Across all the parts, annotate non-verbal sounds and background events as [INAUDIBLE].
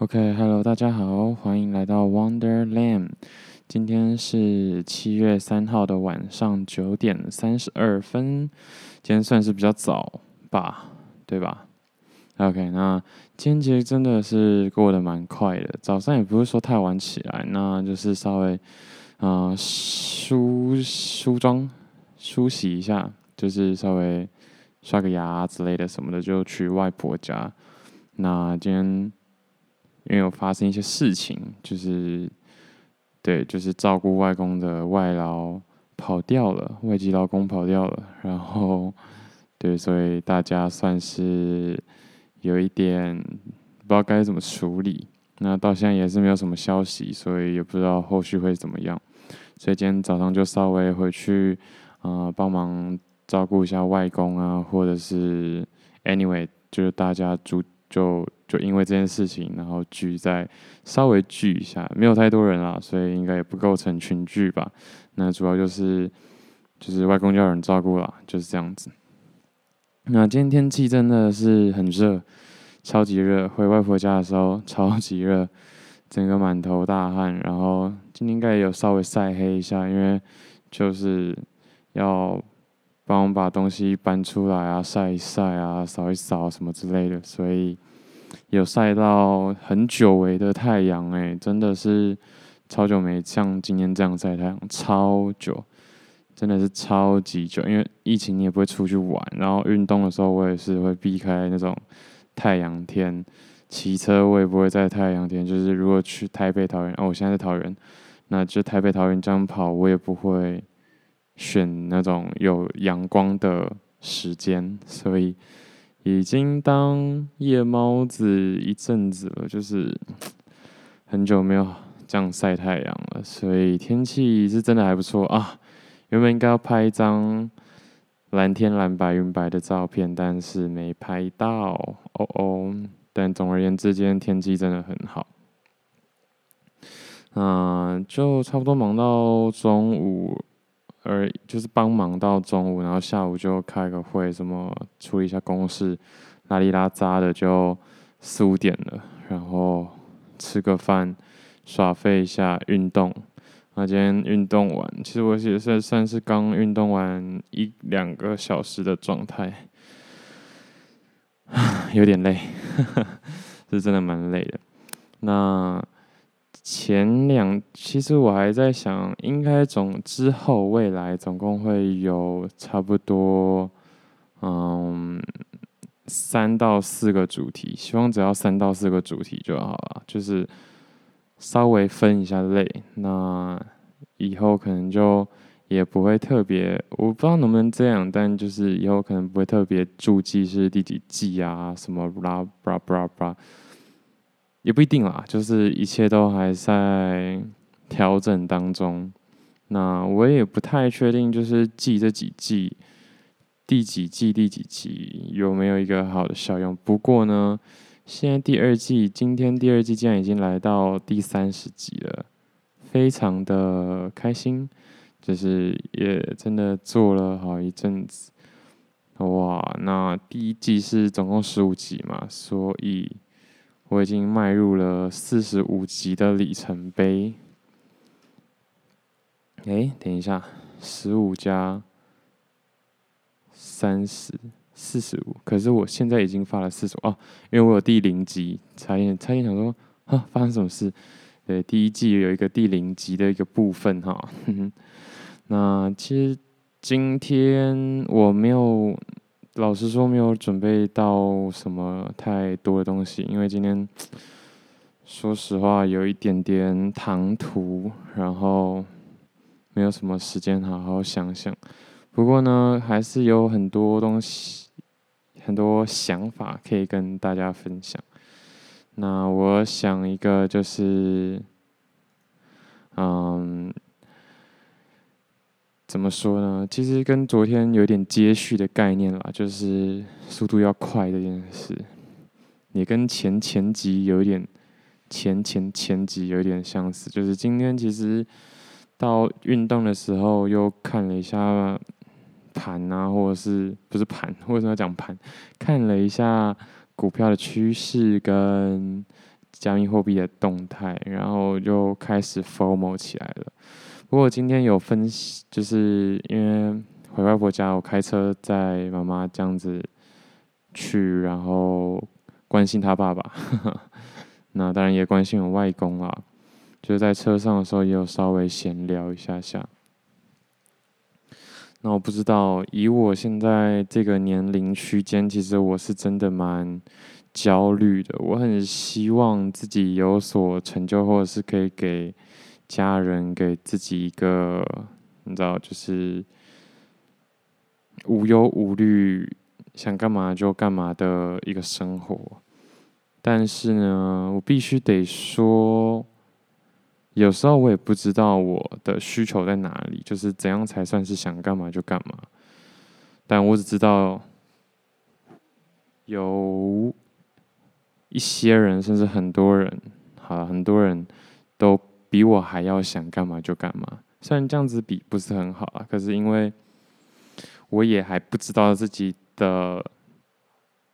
OK，Hello，大家好，欢迎来到 Wonderland。今天是七月三号的晚上九点三十二分，今天算是比较早吧，对吧？OK，那今天其实真的是过得蛮快的，早上也不是说太晚起来，那就是稍微啊、呃、梳梳妆、梳洗一下，就是稍微刷个牙之类的什么的，就去外婆家。那今天。因为有发生一些事情，就是对，就是照顾外公的外劳跑掉了，外籍劳工跑掉了，然后对，所以大家算是有一点不知道该怎么处理。那到现在也是没有什么消息，所以也不知道后续会怎么样。所以今天早上就稍微回去啊，帮忙照顾一下外公啊，或者是 anyway，就是大家住就。就因为这件事情，然后聚在稍微聚一下，没有太多人啦，所以应该也不构成群聚吧。那主要就是就是外公就有人照顾啦，就是这样子。那今天天气真的是很热，超级热。回外婆家的时候超级热，整个满头大汗。然后今天应该也有稍微晒黑一下，因为就是要帮我们把东西搬出来啊，晒一晒啊，扫一扫什么之类的，所以。有晒到很久违的太阳，哎，真的是超久没像今天这样晒太阳，超久，真的是超级久。因为疫情，你也不会出去玩，然后运动的时候，我也是会避开那种太阳天。骑车我也不会在太阳天，就是如果去台北、桃园，哦，我现在在桃园，那就台北、桃园这样跑，我也不会选那种有阳光的时间，所以。已经当夜猫子一阵子了，就是 [TSK] 很久没有这样晒太阳了，所以天气是真的还不错啊。原本应该要拍一张蓝天蓝白云白的照片，但是没拍到哦哦。但总而言之，今天天气真的很好。嗯，就差不多忙到中午。而就是帮忙到中午，然后下午就开个会，什么处理一下公事，拉里拉杂的就四五点了，然后吃个饭，耍废一下，运动。那今天运动完，其实我也是算是刚运动完一两个小时的状态，[SIGHS] 有点累，[LAUGHS] 是真的蛮累的。那。前两其实我还在想，应该总之后未来总共会有差不多，嗯，三到四个主题，希望只要三到四个主题就好了，就是稍微分一下类。那以后可能就也不会特别，我不知道能不能这样，但就是以后可能不会特别注记是第几季啊，什么啦吧吧吧。也不一定啦，就是一切都还在调整当中。那我也不太确定，就是记这几季，第几季第几集有没有一个好的效用。不过呢，现在第二季，今天第二季竟然已经来到第三十集了，非常的开心，就是也真的做了好一阵子。哇，那第一季是总共十五集嘛，所以。我已经迈入了四十五级的里程碑。哎，等一下，十五加三十，四十五。可是我现在已经发了四十五哦，因为我有第零级，差点差点想说，啊，发生什么事？对，第一季有一个第零级的一个部分哈。[LAUGHS] 那其实今天我没有。老实说，没有准备到什么太多的东西，因为今天 [TSK] 说实话有一点点唐突，然后没有什么时间好好想想。不过呢，还是有很多东西、很多想法可以跟大家分享。那我想一个就是，嗯。怎么说呢？其实跟昨天有点接续的概念啦，就是速度要快这件事，也跟前前集有点前前前集有点相似。就是今天其实到运动的时候又看了一下盘啊，或者是不是盘？为什么要讲盘？看了一下股票的趋势跟加密货币的动态，然后就开始 formal 起来了。不过今天有分析，就是因为回外婆家，我开车载妈妈这样子去，然后关心她爸爸，[LAUGHS] 那当然也关心我外公啦。就是在车上的时候，也有稍微闲聊一下下。那我不知道，以我现在这个年龄区间，其实我是真的蛮焦虑的。我很希望自己有所成就，或者是可以给。家人给自己一个，你知道，就是无忧无虑，想干嘛就干嘛的一个生活。但是呢，我必须得说，有时候我也不知道我的需求在哪里，就是怎样才算是想干嘛就干嘛。但我只知道，有一些人，甚至很多人，好，很多人都。比我还要想干嘛就干嘛，虽然这样子比不是很好啊，可是因为我也还不知道自己的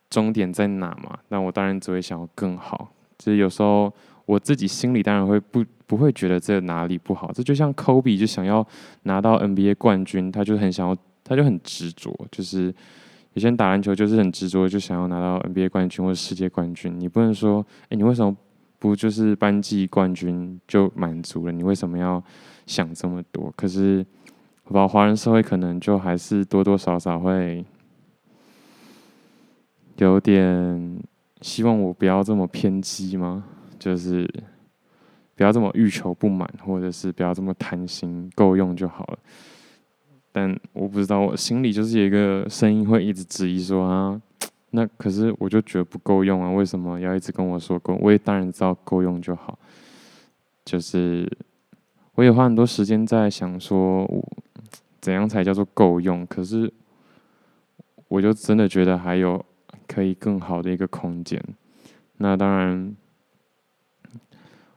终点在哪嘛，那我当然只会想要更好。就是有时候我自己心里当然会不不会觉得这哪里不好，这就像科比就想要拿到 NBA 冠军，他就很想要，他就很执着，就是有些人打篮球就是很执着，就想要拿到 NBA 冠军或者世界冠军。你不能说，哎，你为什么？不就是班级冠军就满足了？你为什么要想这么多？可是，我不知道华人社会可能就还是多多少少会有点希望我不要这么偏激吗？就是不要这么欲求不满，或者是不要这么贪心，够用就好了。但我不知道，我心里就是有一个声音会一直质疑说啊。那可是我就觉得不够用啊！为什么要一直跟我说够？我也当然知道够用就好。就是我也花很多时间在想说，怎样才叫做够用？可是我就真的觉得还有可以更好的一个空间。那当然，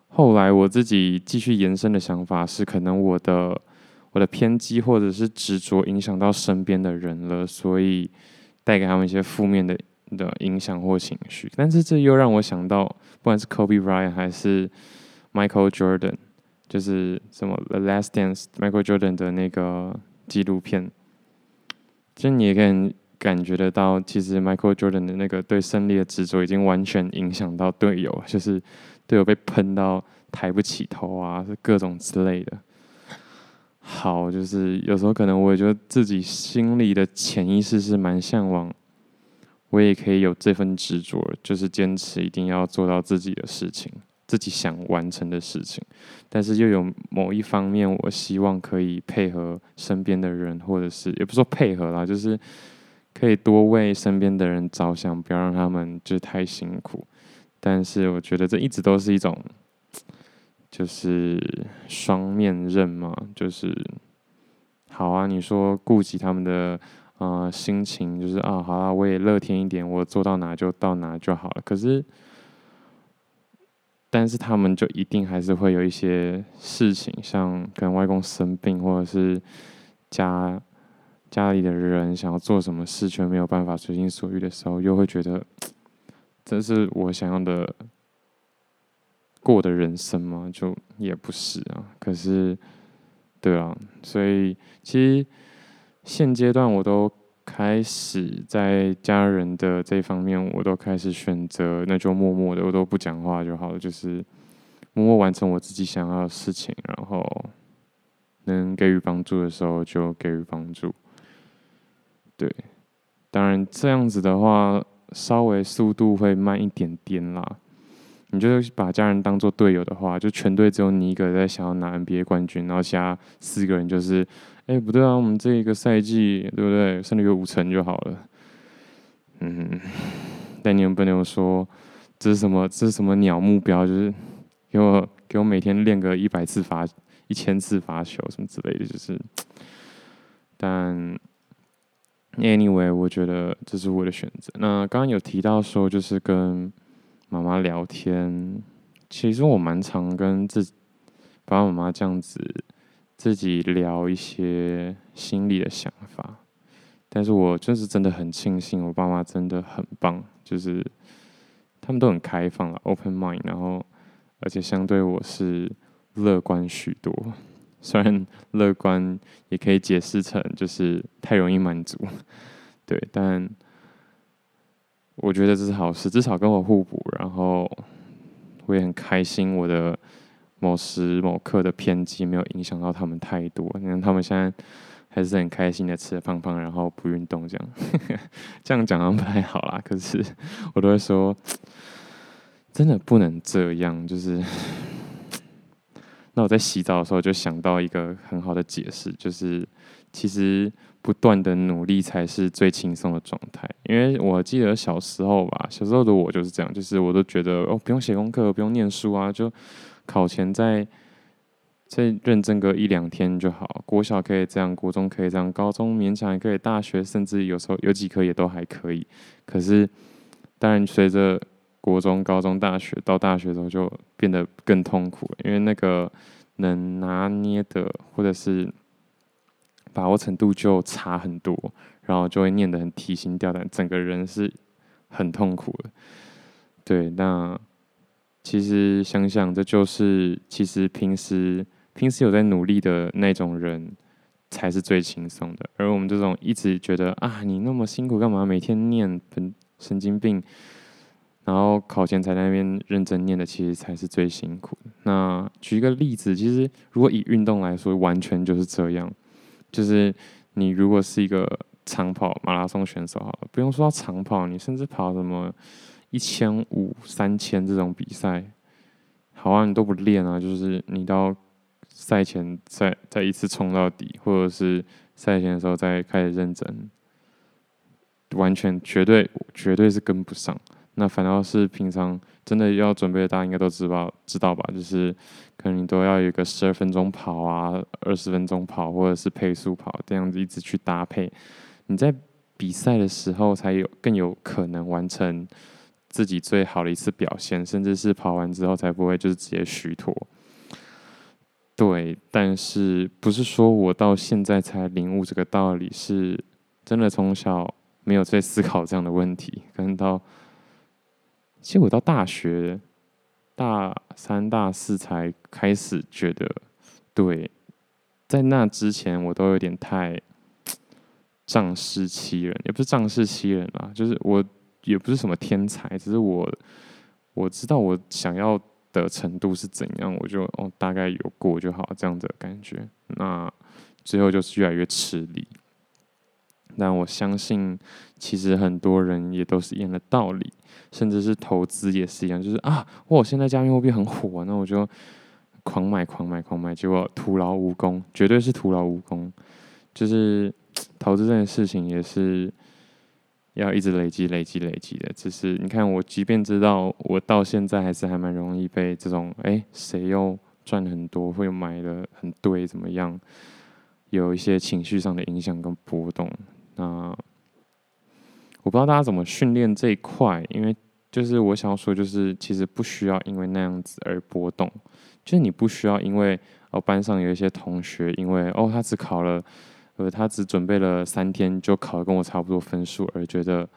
后来我自己继续延伸的想法是，可能我的我的偏激或者是执着影响到身边的人了，所以。带给他们一些负面的的影响或情绪，但是这又让我想到，不管是 Kobe Bryant 还是 Michael Jordan，就是什么 The Last Dance，Michael Jordan 的那个纪录片，就你也可以感觉得到，其实 Michael Jordan 的那个对胜利的执着，已经完全影响到队友，就是队友被喷到抬不起头啊，是各种之类的。好，就是有时候可能我也觉得自己心里的潜意识是蛮向往，我也可以有这份执着，就是坚持一定要做到自己的事情，自己想完成的事情。但是又有某一方面，我希望可以配合身边的人，或者是也不说配合啦，就是可以多为身边的人着想，不要让他们就是太辛苦。但是我觉得这一直都是一种。就是双面刃嘛，就是好啊。你说顾及他们的呃心情，就是啊，好啊，我也乐天一点，我做到哪就到哪就好了。可是，但是他们就一定还是会有一些事情，像可能外公生病，或者是家家里的人想要做什么事却没有办法随心所欲的时候，又会觉得这是我想要的。过的人生吗？就也不是啊。可是，对啊，所以其实现阶段我都开始在家人的这方面，我都开始选择，那就默默的，我都不讲话就好了，就是默默完成我自己想要的事情，然后能给予帮助的时候就给予帮助。对，当然这样子的话，稍微速度会慢一点点啦。你就是把家人当做队友的话，就全队只有你一个在想要拿 NBA 冠军，然后其他四个人就是，哎，不对啊，我们这一个赛季对不对，胜率有五成就好了。嗯，[LAUGHS] 但你们不能说这是什么，这是什么鸟目标，就是给我给我每天练个一百次罚一千次罚球什么之类的，就是。但 anyway，我觉得这是我的选择。那刚刚有提到说，就是跟。妈妈聊天，其实我蛮常跟自爸爸妈妈这样子自己聊一些心里的想法，但是我就是真的很庆幸，我爸妈真的很棒，就是他们都很开放了，open mind，然后而且相对我是乐观许多。虽然乐观也可以解释成就是太容易满足，对，但我觉得这是好事，至少跟我互补。然后我也很开心，我的某时某刻的偏激没有影响到他们太多。你看他们现在还是很开心的吃的胖胖，然后不运动这样，[LAUGHS] 这样讲好像不太好啦。可是 [LAUGHS] 我都会说，真的不能这样，就是。[LAUGHS] 那我在洗澡的时候就想到一个很好的解释，就是其实不断的努力才是最轻松的状态。因为我记得小时候吧，小时候的我就是这样，就是我都觉得哦，不用写功课，不用念书啊，就考前再再认真个一两天就好。国小可以这样，国中可以这样，高中勉强也可以，大学甚至有时候有几科也都还可以。可是当然随着国中、高中、大学到大学的时候就变得更痛苦，因为那个能拿捏的或者是把握程度就差很多，然后就会念得很提心吊胆，整个人是很痛苦的。对，那其实想想，这就是其实平时平时有在努力的那种人才是最轻松的，而我们这种一直觉得啊，你那么辛苦干嘛？每天念本神经病。然后考前才在那边认真念的，其实才是最辛苦的。那举一个例子，其实如果以运动来说，完全就是这样。就是你如果是一个长跑马拉松选手，好了，不用说长跑，你甚至跑什么一千五、三千这种比赛，好啊，你都不练啊，就是你到赛前再再一次冲到底，或者是赛前的时候再开始认真，完全绝对绝对是跟不上。那反倒是平常真的要准备，大家应该都知道知道吧？就是可能你都要有一个十二分钟跑啊，二十分钟跑，或者是配速跑这样子一直去搭配，你在比赛的时候才有更有可能完成自己最好的一次表现，甚至是跑完之后才不会就是直接虚脱。对，但是不是说我到现在才领悟这个道理，是真的从小没有在思考这样的问题，可能到。其实我到大学大三、大四才开始觉得，对，在那之前我都有点太仗势欺人，也不是仗势欺人啦，就是我也不是什么天才，只是我我知道我想要的程度是怎样，我就哦大概有过就好，这样子的感觉。那最后就是越来越吃力。但我相信，其实很多人也都是一样的道理，甚至是投资也是一样，就是啊，我现在加密货币很火，那我就狂买、狂买、狂买，结果徒劳无功，绝对是徒劳无功。就是投资这件事情也是要一直累积、累积、累积的。只是你看，我即便知道，我到现在还是还蛮容易被这种哎，谁又赚很多，会买的很对，怎么样，有一些情绪上的影响跟波动。那我不知道大家怎么训练这一块，因为就是我想要说，就是其实不需要因为那样子而波动，就是你不需要因为哦班上有一些同学，因为哦他只考了，呃他只准备了三天就考了跟我差不多分数而觉得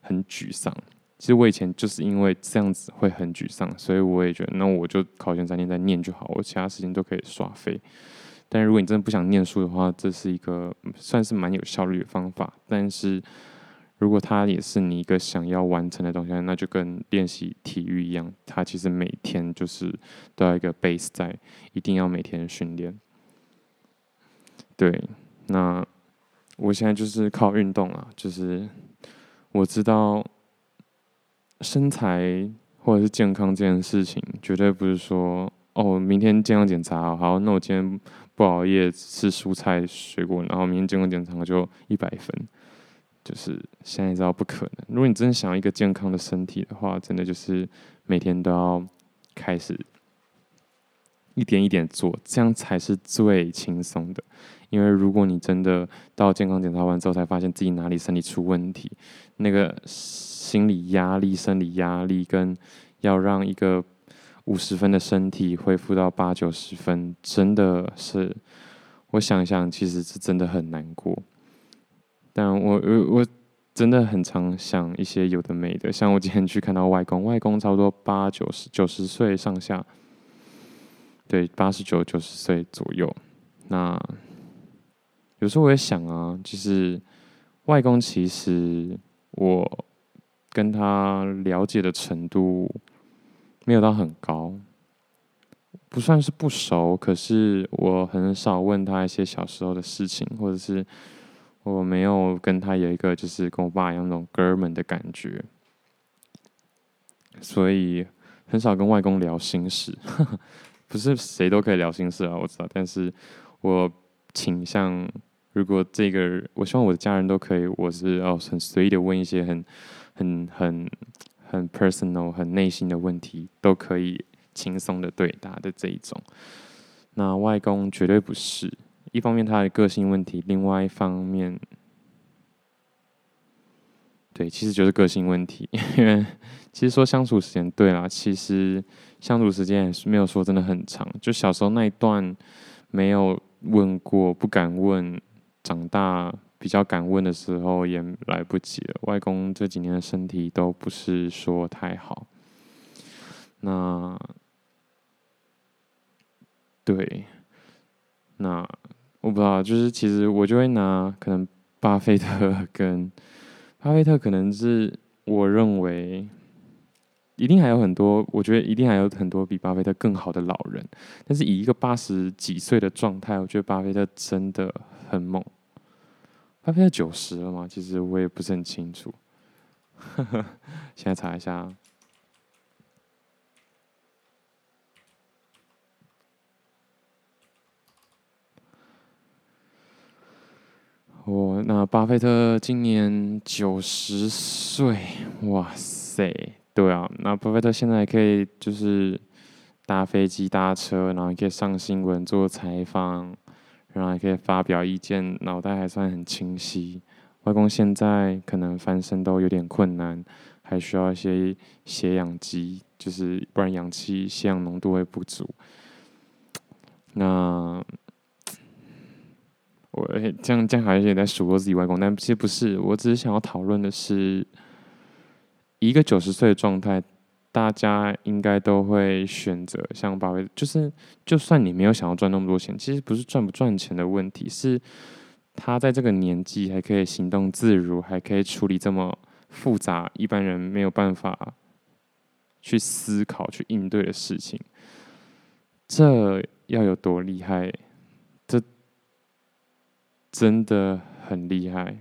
很沮丧。其实我以前就是因为这样子会很沮丧，所以我也觉得那我就考前三天再念就好，我其他时间都可以耍废。但如果你真的不想念书的话，这是一个算是蛮有效率的方法。但是如果它也是你一个想要完成的东西，那就跟练习体育一样，它其实每天就是都要一个 base 在，一定要每天训练。对，那我现在就是靠运动啊，就是我知道身材或者是健康这件事情，绝对不是说哦，明天健康检查好，那我今天。不熬夜吃蔬菜水果，然后明天健康检查就一百分，就是现在知道不可能。如果你真的想要一个健康的身体的话，真的就是每天都要开始一点一点做，这样才是最轻松的。因为如果你真的到健康检查完之后才发现自己哪里身体出问题，那个心理压力、生理压力跟要让一个。五十分的身体恢复到八九十分，真的是，我想想，其实是真的很难过。但我我我真的很常想一些有的没的，像我今天去看到外公，外公差不多八九十九十岁上下，对，八十九九十岁左右。那有时候我也想啊，就是外公其实我跟他了解的程度没有到很高。不算是不熟，可是我很少问他一些小时候的事情，或者是我没有跟他有一个就是跟我爸一样那种哥们的感觉，所以很少跟外公聊心事。[LAUGHS] 不是谁都可以聊心事啊，我知道，但是我倾向如果这个，我希望我的家人都可以，我是哦很随意的问一些很很很很 personal、很内心的问题，都可以。轻松的对答的这一种，那外公绝对不是。一方面他的个性问题，另外一方面，对，其实就是个性问题。[LAUGHS] 因为其实说相处时间，对啦，其实相处时间也是没有说真的很长。就小时候那一段没有问过，不敢问；长大比较敢问的时候，也来不及了。外公这几年的身体都不是说太好，那。对，那我不知道，就是其实我就会拿可能巴菲特跟巴菲特，可能是我认为一定还有很多，我觉得一定还有很多比巴菲特更好的老人，但是以一个八十几岁的状态，我觉得巴菲特真的很猛。巴菲特九十了吗？其实我也不是很清楚，[LAUGHS] 现在查一下。我那巴菲特今年九十岁，哇塞，对啊，那巴菲特现在可以就是搭飞机、搭车，然后可以上新闻做采访，然后还可以发表意见，脑袋还算很清晰。外公现在可能翻身都有点困难，还需要一些血氧机，就是不然氧气血氧浓度会不足。那。我这样这样好像也在数落自己外公，但其实不是，我只是想要讨论的是，一个九十岁的状态，大家应该都会选择像巴菲特，就是就算你没有想要赚那么多钱，其实不是赚不赚钱的问题，是他在这个年纪还可以行动自如，还可以处理这么复杂一般人没有办法去思考、去应对的事情，这要有多厉害？真的很厉害，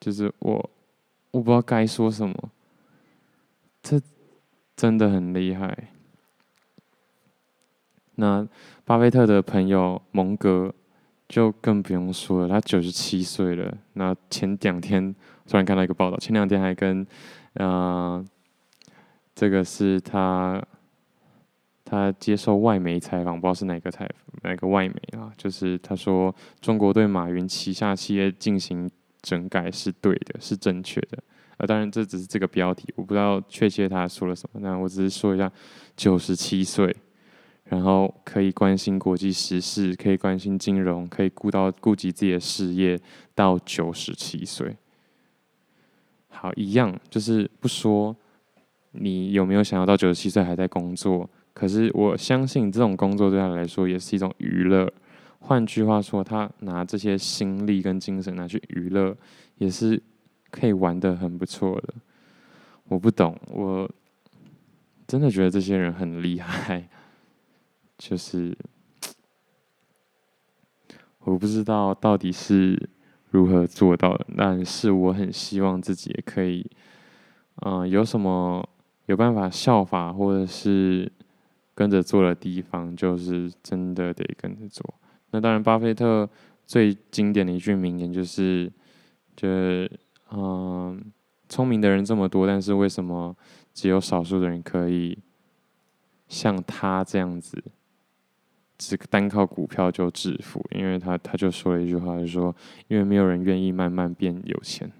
就是我，我不知道该说什么，这真的很厉害。那巴菲特的朋友蒙格就更不用说了，他九十七岁了。那前两天突然看到一个报道，前两天还跟，啊、呃，这个是他。他接受外媒采访，不知道是哪个采哪个外媒啊？就是他说中国对马云旗下企业进行整改是对的，是正确的。呃，当然这只是这个标题，我不知道确切他说了什么。那我只是说一下，九十七岁，然后可以关心国际时事，可以关心金融，可以顾到顾及自己的事业，到九十七岁。好，一样就是不说你有没有想要到九十七岁还在工作。可是我相信这种工作对他来说也是一种娱乐。换句话说，他拿这些心力跟精神拿去娱乐，也是可以玩得很不错的。我不懂，我真的觉得这些人很厉害。就是我不知道到底是如何做到的，但是我很希望自己也可以，嗯、有什么有办法效法，或者是。跟着做的地方，就是真的得跟着做。那当然，巴菲特最经典的一句名言就是：“就是嗯，聪明的人这么多，但是为什么只有少数的人可以像他这样子，只单靠股票就致富？”因为他他就说了一句话，就说：“因为没有人愿意慢慢变有钱。”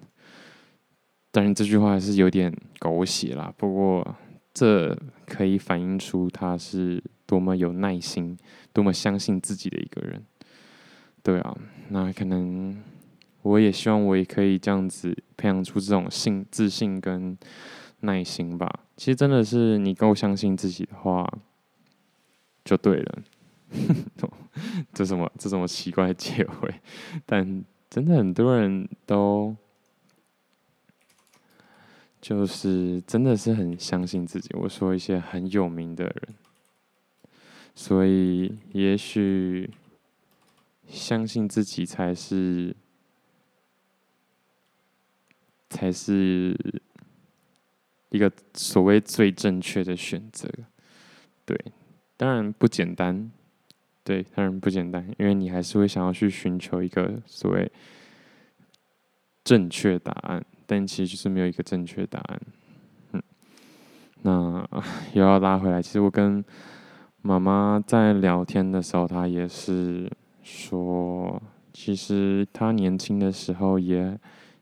但是，这句话还是有点狗血啦。不过，这可以反映出他是多么有耐心、多么相信自己的一个人。对啊，那可能我也希望我也可以这样子培养出这种信、自信跟耐心吧。其实真的是你够相信自己的话，就对了。[LAUGHS] 这什么？这什么奇怪的结尾？[LAUGHS] 但真的很多人都就是真的是很相信自己。我说一些很有名的人，所以也许相信自己才是才是一个所谓最正确的选择。对，当然不简单。对，当然不简单，因为你还是会想要去寻求一个所谓正确答案，但其实就是没有一个正确答案。嗯，那 [LAUGHS] 又要拉回来，其实我跟妈妈在聊天的时候，她也是说，其实她年轻的时候也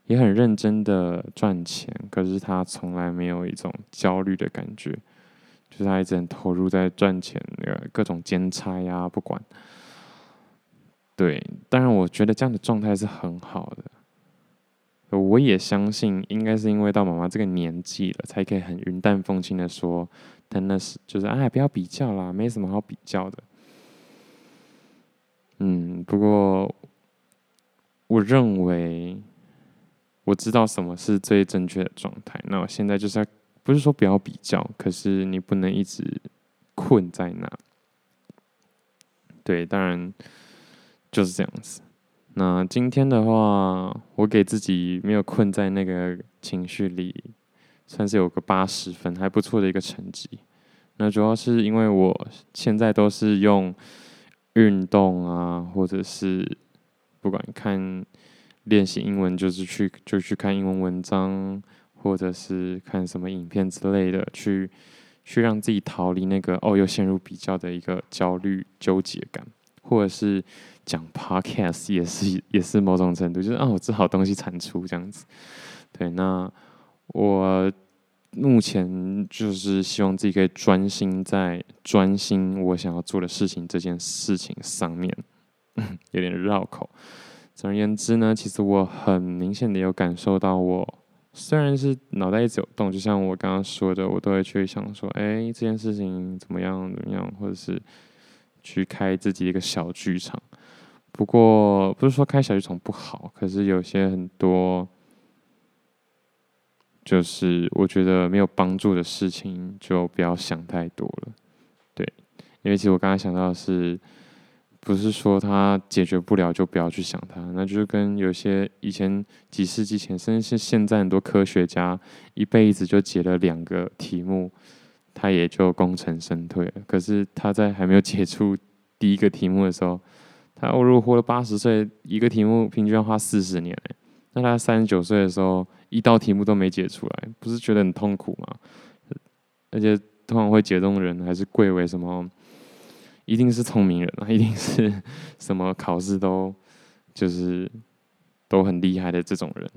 也很认真的赚钱，可是她从来没有一种焦虑的感觉。就是她一直很投入在赚钱，那个各种兼差呀，不管。对，当然我觉得这样的状态是很好的。我也相信，应该是因为到妈妈这个年纪了，才可以很云淡风轻的说，但那是就是哎，不要比较啦，没什么好比较的。嗯，不过我认为我知道什么是最正确的状态。那我现在就是要。不是说不要比较，可是你不能一直困在那。对，当然就是这样子。那今天的话，我给自己没有困在那个情绪里，算是有个八十分，还不错的一个成绩。那主要是因为我现在都是用运动啊，或者是不管看练习英文，就是去就去看英文文章。或者是看什么影片之类的，去去让自己逃离那个哦，又陷入比较的一个焦虑纠结感，或者是讲 podcast 也是 [LAUGHS] 也是某种程度，就是啊，我只好东西产出这样子。对，那我目前就是希望自己可以专心在专心我想要做的事情这件事情上面，[LAUGHS] 有点绕口。总而言之呢，其实我很明显的有感受到我。虽然是脑袋一直有动，就像我刚刚说的，我都会去想说，哎，这件事情怎么样怎么样，或者是去开自己一个小剧场。不过不是说开小剧场不好，可是有些很多，就是我觉得没有帮助的事情，就不要想太多了。对，因为其实我刚才想到的是。不是说他解决不了就不要去想他，那就是跟有些以前几世纪前，甚至是现在很多科学家一辈子就解了两个题目，他也就功成身退了。可是他在还没有解出第一个题目的时候，他如果活了八十岁，一个题目平均要花四十年，那他三十九岁的时候一道题目都没解出来，不是觉得很痛苦吗？而且通常会解这种人还是贵为什么？一定是聪明人啊！[LAUGHS] 一定是什么考试都就是都很厉害的这种人，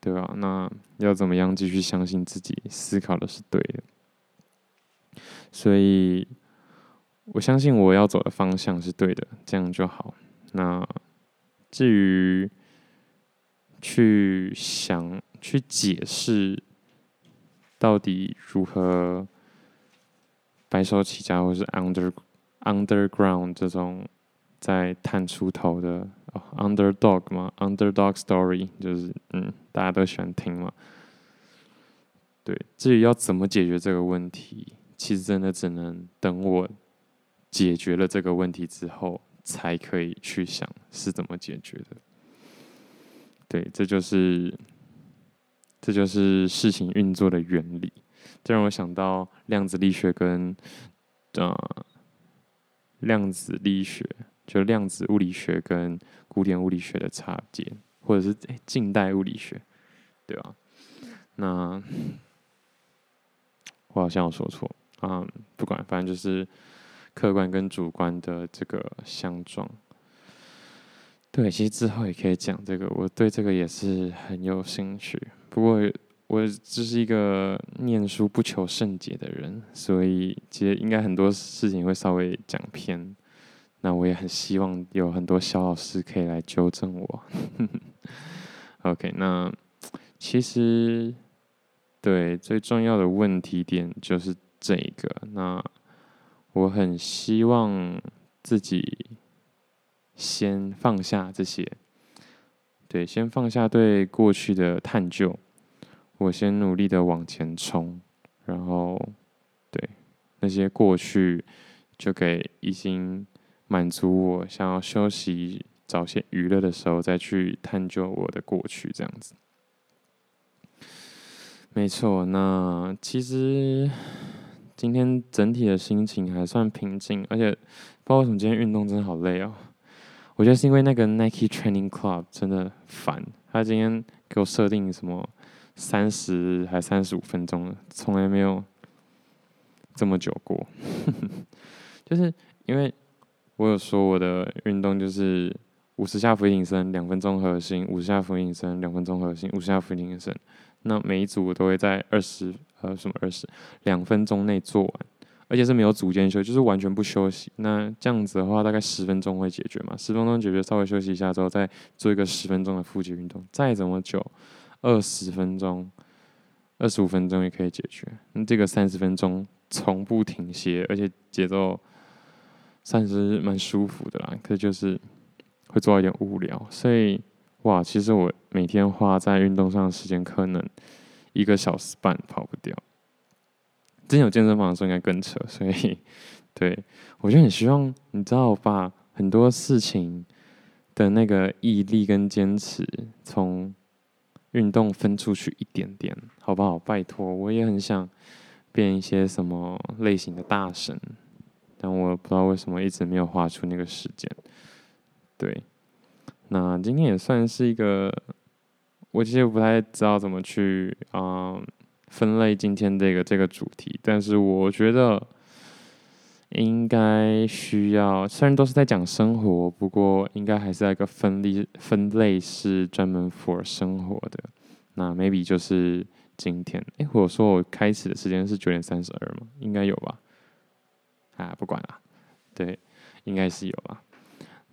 对吧？那要怎么样继续相信自己思考的是对的？所以我相信我要走的方向是对的，这样就好。那至于去想去解释到底如何白手起家，或是 under。Underground 这种在探出头的、oh, Underdog 嘛，Underdog Story 就是嗯，大家都喜欢听嘛。对，至于要怎么解决这个问题，其实真的只能等我解决了这个问题之后，才可以去想是怎么解决的。对，这就是这就是事情运作的原理。这让我想到量子力学跟呃。量子力学就量子物理学跟古典物理学的差别，或者是近代物理学，对吧？那我好像有说错啊，嗯，不管，反正就是客观跟主观的这个相撞。对，其实之后也可以讲这个，我对这个也是很有兴趣。不过。我只是一个念书不求甚解的人，所以其实应该很多事情会稍微讲偏。那我也很希望有很多小老师可以来纠正我。[LAUGHS] OK，那其实对最重要的问题点就是这个。那我很希望自己先放下这些，对，先放下对过去的探究，我先努力的往前冲，然后对那些过去就给已经满足我想要休息。找些娱乐的时候再去探究我的过去，这样子。没错，那其实今天整体的心情还算平静，而且不知道为什么今天运动真的好累哦。我觉得是因为那个 Nike Training Club 真的烦，他今天给我设定什么三十还三十五分钟了，从来没有这么久过。[LAUGHS] 就是因为我有说我的运动就是。五十下俯卧撑，两分钟核心；五十下俯卧撑，两分钟核心；五十下俯卧撑。那每一组我都会在二十呃什么二十两分钟内做完，而且是没有组间休，就是完全不休息。那这样子的话，大概十分钟会解决嘛？十分钟解决，稍微休息一下之后，再做一个十分钟的腹肌运动。再怎么久，二十分钟、二十五分钟也可以解决。那这个三十分钟从不停歇，而且节奏算是蛮舒服的啦。可就是。会做到一点无聊，所以哇，其实我每天花在运动上的时间可能一个小时半跑不掉。之前有健身房的时候应该更扯，所以对，我就很希望你知道，把很多事情的那个毅力跟坚持从运动分出去一点点，好不好？拜托，我也很想变一些什么类型的大神，但我不知道为什么一直没有花出那个时间。对，那今天也算是一个，我其实不太知道怎么去啊、分类今天这个这个主题，但是我觉得应该需要，虽然都是在讲生活，不过应该还是要一个分类分类是专门 for 生活的。那 maybe 就是今天，哎，我说我开始的时间是九点三十二吗？应该有吧？啊，不管了，对，应该是有吧。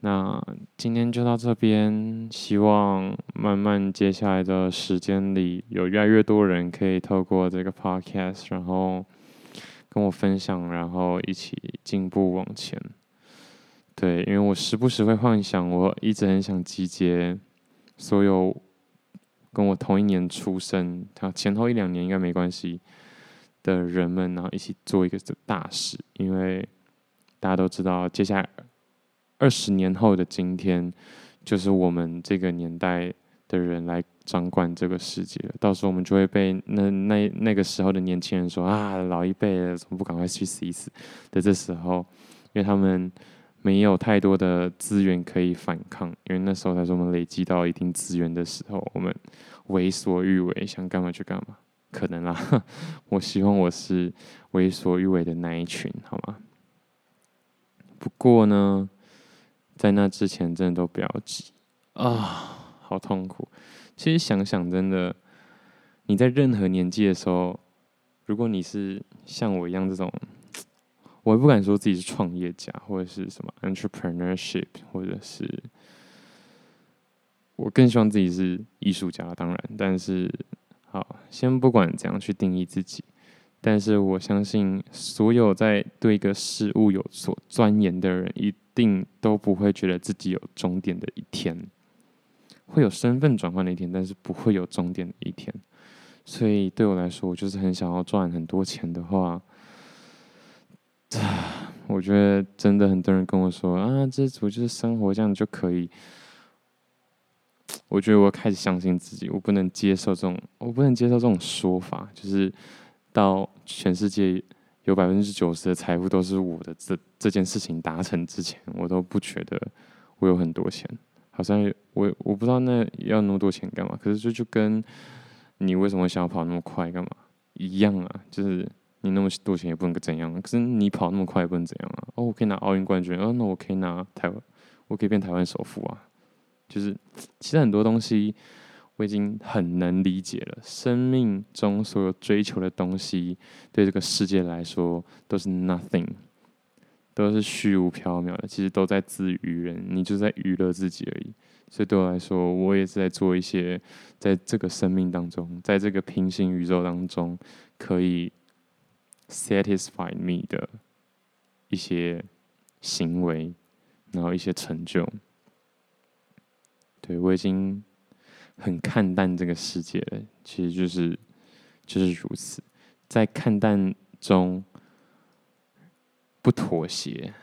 那今天就到这边，希望慢慢接下来的时间里，有越来越多人可以透过这个 podcast，然后跟我分享，然后一起进步往前。对，因为我时不时会幻想，我一直很想集结所有跟我同一年出生，他前后一两年应该没关系的人们，然后一起做一个大事，因为大家都知道接下来。二十年后的今天，就是我们这个年代的人来掌管这个世界了。到时候我们就会被那那那个时候的年轻人说啊，老一辈的怎么不赶快去死一死？的这时候，因为他们没有太多的资源可以反抗，因为那时候才是我们累积到一定资源的时候，我们为所欲为，想干嘛就干嘛。可能啦，[LAUGHS] 我希望我是为所欲为的那一群，好吗？不过呢。在那之前，真的都不要急啊，好痛苦。其实想想，真的，你在任何年纪的时候，如果你是像我一样这种，我也不敢说自己是创业家或者是什么 entrepreneurship，或者是，我更希望自己是艺术家，当然，但是好，先不管怎样去定义自己。但是我相信，所有在对一个事物有所钻研的人，一定都不会觉得自己有终点的一天。会有身份转换的一天，但是不会有终点的一天。所以对我来说，我就是很想要赚很多钱的话，我觉得真的很多人跟我说啊，这组就是生活这样就可以。我觉得我开始相信自己，我不能接受这种，我不能接受这种说法，就是。到全世界有百分之九十的财富都是我的，这这件事情达成之前，我都不觉得我有很多钱。好像我我不知道那要那么多钱干嘛。可是就就跟你为什么想要跑那么快干嘛一样啊？就是你那么多钱也不能怎样。可是你跑那么快也不能怎样啊？哦，我可以拿奥运冠军，哦，那我可以拿台湾，我可以变台湾首富啊。就是其实很多东西。我已经很能理解了，生命中所有追求的东西，对这个世界来说都是 nothing。都是虚无缥缈的，其实都在自娱人，你就在娱乐自己而已。所以对我来说，我也是在做一些在这个生命当中，在这个平行宇宙当中可以 satisfy me 的一些行为，然后一些成就。对，我已经很看淡这个世界了，其实就是就是如此，在看淡中。不妥协，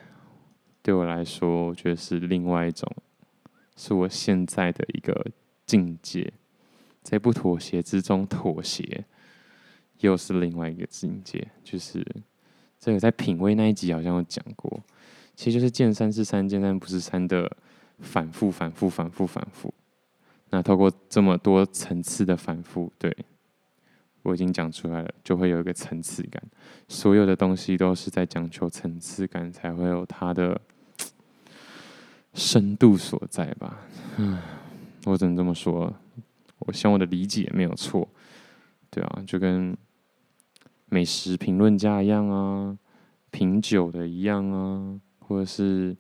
对我来说，我觉得是另外一种，是我现在的一个境界。在不妥协之中妥协，又是另外一个境界。就是这个在品味那一集好像有讲过，其实就是见山是山，见山不是山的反复、反复、反复、反复。那透过这么多层次的反复，对。我已经讲出来了，就会有一个层次感。所有的东西都是在讲求层次感，才会有它的深度所在吧。嗯，我只能这么说。我希望我的理解没有错。对啊，就跟美食评论家一样啊，品酒的一样啊，或者是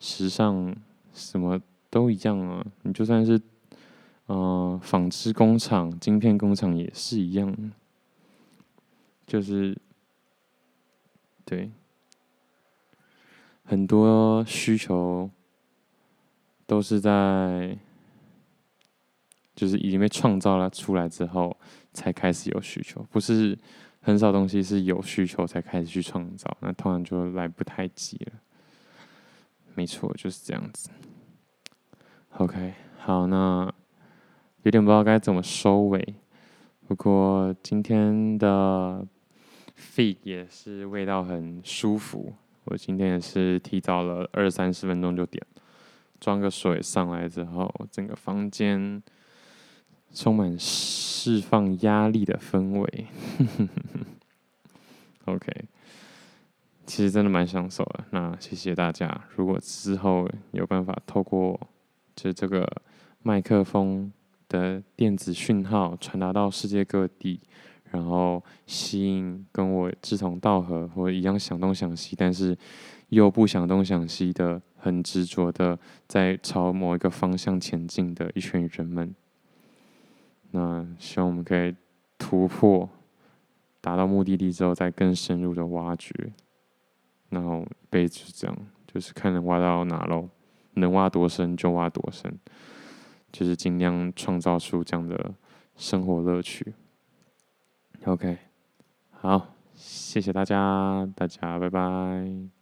时尚什么都一样啊。你就算是。呃，纺织工厂、晶片工厂也是一样，就是对很多需求都是在，就是已经被创造了出来之后才开始有需求，不是很少东西是有需求才开始去创造，那通常就来不太及了。没错，就是这样子。OK，好，那。有点不知道该怎么收尾，不过今天的 feed 也是味道很舒服。我今天也是提早了二三十分钟就点，装个水上来之后，整个房间充满释放压力的氛围。[LAUGHS] OK，其实真的蛮享受的。那谢谢大家。如果之后有办法透过就这个麦克风。的电子讯号传达到世界各地，然后吸引跟我志同道合或一样想东想西，但是又不想东想西的，很执着的在朝某一个方向前进的一群人们。那希望我们可以突破，达到目的地之后，再更深入的挖掘。然后一辈子这样，就是看能挖到哪喽，能挖多深就挖多深。就是尽量创造出这样的生活乐趣。OK，好，谢谢大家，大家拜拜。